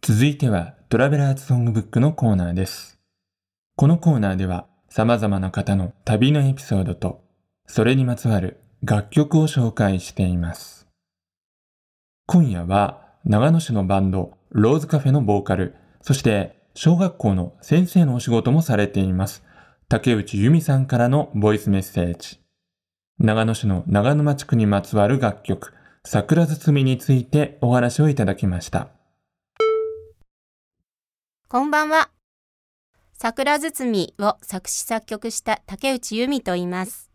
続いてはトラベラーズソングブックのコーナーです。このコーナーでは様々な方の旅のエピソードとそれにまつわる楽曲を紹介しています。今夜は長野市のバンドローズカフェのボーカル、そして小学校の先生のお仕事もされています。竹内由美さんからのボイスメッセージ。長野市の長沼地区にまつわる楽曲、桜包みについてお話をいただきました。こんばんは。桜包みを作詞作曲した竹内由美と言います。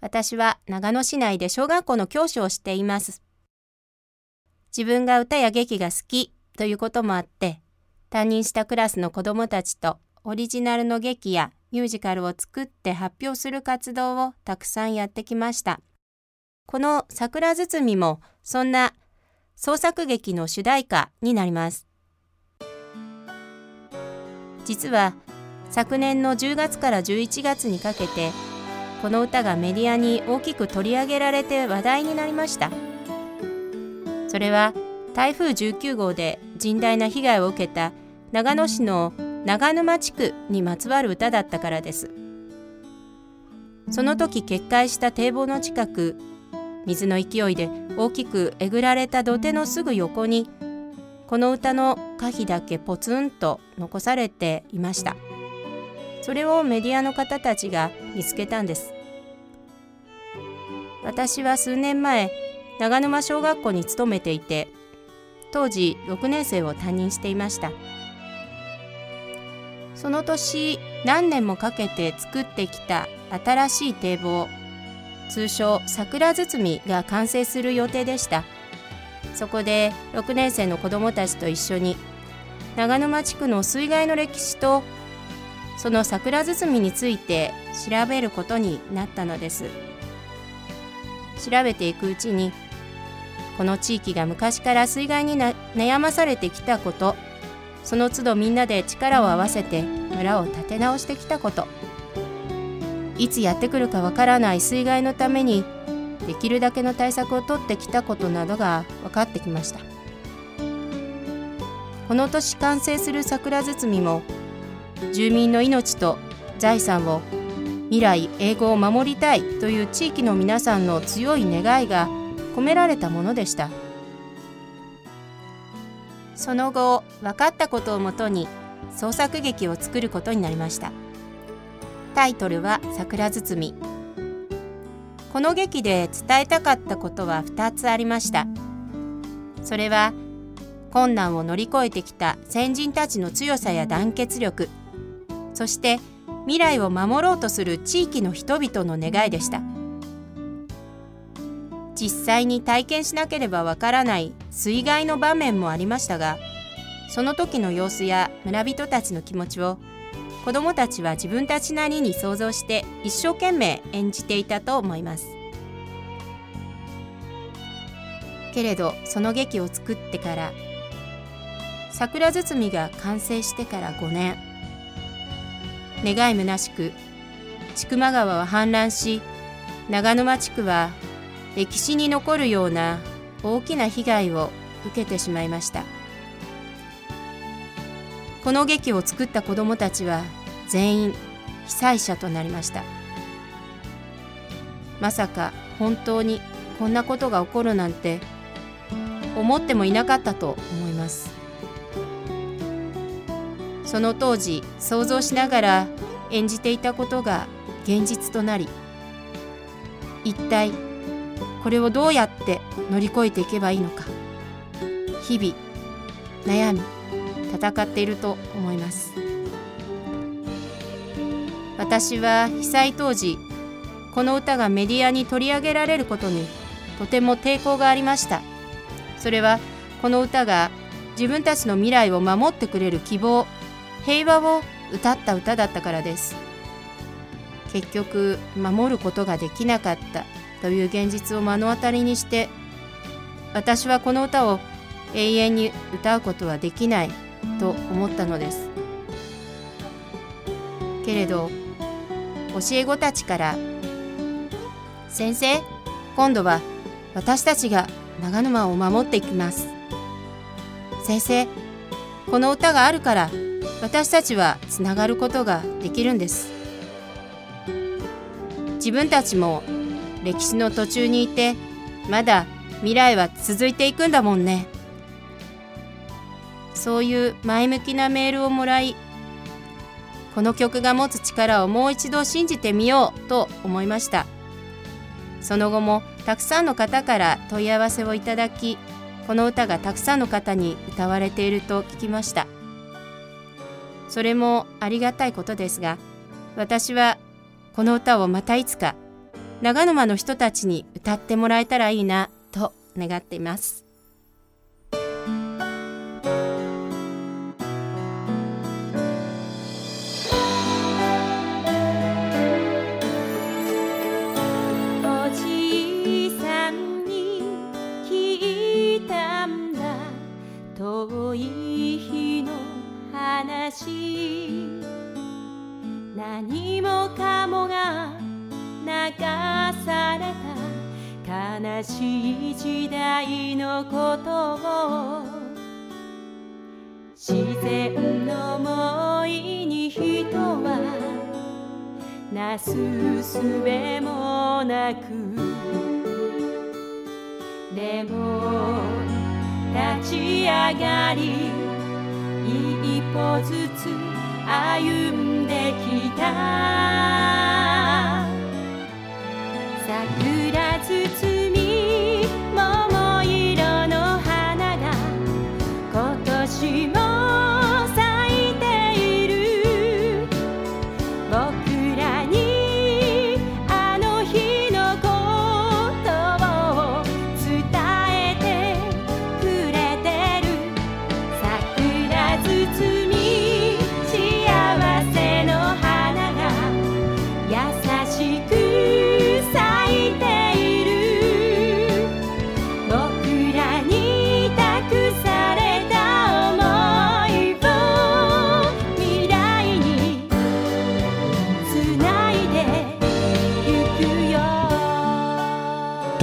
私は長野市内で小学校の教師をしています。自分が歌や劇が好きということもあって、担任したクラスの子どもたちとオリジナルの劇やミュージカルを作って発表する活動をたくさんやってきました。この桜包もそんな創作劇の主題歌になります。実は昨年の10月から11月にかけてこの歌がメディアに大きく取り上げられて話題になりましたそれは台風19号で甚大な被害を受けた長野市の長沼地区にまつわる歌だったからです。その時決壊した堤防の近く水の勢いで大きくえぐられた土手のすぐ横にこの歌の歌詞だけポツンと残されていました。それをメディアの方たちが見つけたんです。私は数年前長沼小学校に勤めていて当時6年生を担任していました。その年何年もかけて作ってきた新しい堤防通称桜包みが完成する予定でした。そこで6年生の子どもたちと一緒に長沼地区の水害の歴史とその桜包みについて調べることになったのです。調べていくうちにこの地域が昔から水害に悩まされてきたことその都度みんなで力を合わせて村を立て直してきたこと。いつやってくるかわからない水害のためにできるだけの対策をとってきたことなどが分かってきました。この年完成する桜包みも住民の命と財産を未来英語を守りたいという地域の皆さんの強い願いが込められたものでした。その後分かったことをもとに創作劇を作ることになりました。タイトルは「桜包」この劇で伝えたかったことは2つありました。それは困難を乗り越えてきた先人たちの強さや団結力。そして未来を守ろうとする地域の人々の願いでした。実際に体験しなければわからない水害の場面もありましたがその時の様子や村人たちの気持ちを子どもたちは自分たちなりに想像して一生懸命演じていたと思います。けれどその劇を作ってから桜包みが完成してから5年。願い虚しく千曲川は氾濫し長沼地区は歴史に残るような大きな被害を受けてしまいました。この劇を作った子どもたちは全員被災者となりました。まさか本当にこんなことが起こるなんて思ってもいなかったと思います。その当時想像しながら演じていたことが現実となり一体これをどうやって乗り越えていけばいいのか。日々悩み戦っていると思います。私は被災当時この歌がメディアに取り上げられることにとても抵抗がありました。それはこの歌が自分たちの未来を守ってくれる希望平和を歌った歌だったからです。結局守ることができなかったという現実を目の当たりにして私はこの歌を永遠に歌うことはできない。と思ったのです。けれど教え子たちから「先生今度は私たちが長沼を守っていきます」「先生この歌があるから私たちはつながることができるんです」自分たちも歴史の途中にいてまだ未来は続いていくんだもんねそういう前向きなメールをもらいこの曲が持つ力をもう一度信じてみようと思いました。その後もたくさんの方から問い合わせをいただきこの歌がたくさんの方に歌われていると聞きました。それもありがたいことですが私はこの歌をまたいつか長沼の人たちに歌ってもらえたらいいなと願っています。何もかもが流された。悲しい時代のことを。自然の思いに人はなすすべもなく。でも立ち上がり一歩ずつ歩んできた。桜包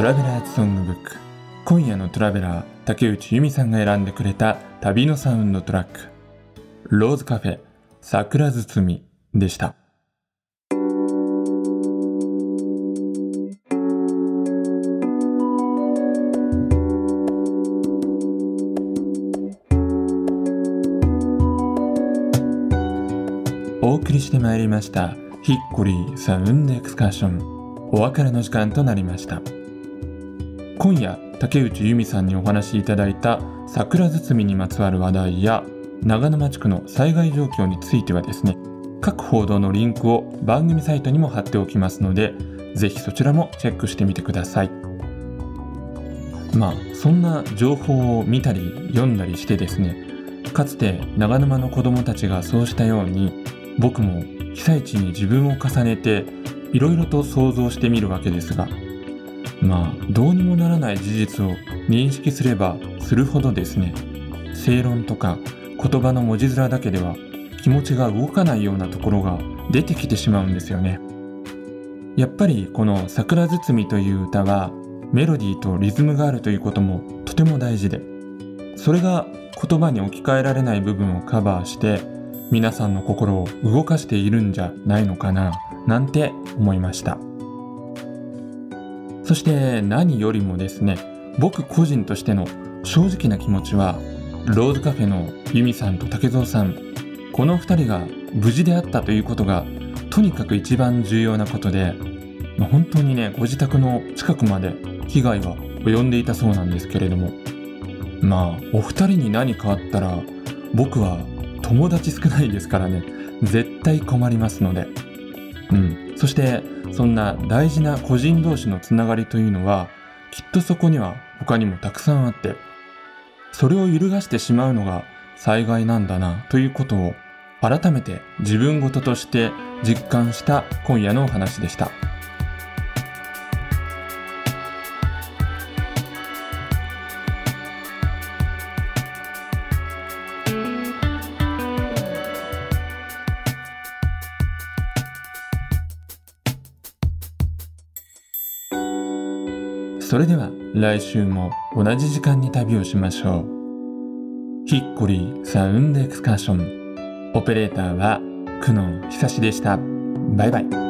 トラベラーズソングブック。今夜のトラベラー竹内由美さんが選んでくれた旅のサウンドトラック。ローズカフェ桜包みでした。お送りしてまいりましたヒッコリーサウンドエクスカーション。お別れの時間となりました。今夜竹内由美さんにお話しいただいた桜包みにまつわる話題や長沼地区の災害状況についてはですね各報道のリンクを番組サイトにも貼っておきますのでぜひそちらもチェックしてみてください。まあそんな情報を見たり読んだりしてですねかつて長沼の子供たちがそうしたように僕も被災地に自分を重ねていろいろと想像してみるわけですがまあどうにもならない事実を認識すればするほどですね。正論とか言葉の文字面だけでは気持ちが動かないようなところが出てきてしまうんですよね。やっぱりこの「桜包」という歌はメロディーとリズムがあるということもとても大事でそれが言葉に置き換えられない部分をカバーして皆さんの心を動かしているんじゃないのかななんて思いました。そして何よりもですね僕個人としての正直な気持ちはローズカフェのユミさんと竹蔵さんこの2人が無事であったということがとにかく一番重要なことで、ま本当にねご自宅の近くまで被害は及んでいたそうなんですけれどもまあお二人に何かあったら僕は友達少ないですからね絶対困りますのでうん。そしてそんな大事な個人同士のつながりというのはきっとそこには他にもたくさんあってそれを揺るがしてしまうのが災害なんだなということを改めて自分事として実感した今夜のお話でした。それでは来週も同じ時間に旅をしましょう。ヒッコリーサウンドエクスカーション。オペレーターは久野久志でした。バイバイ。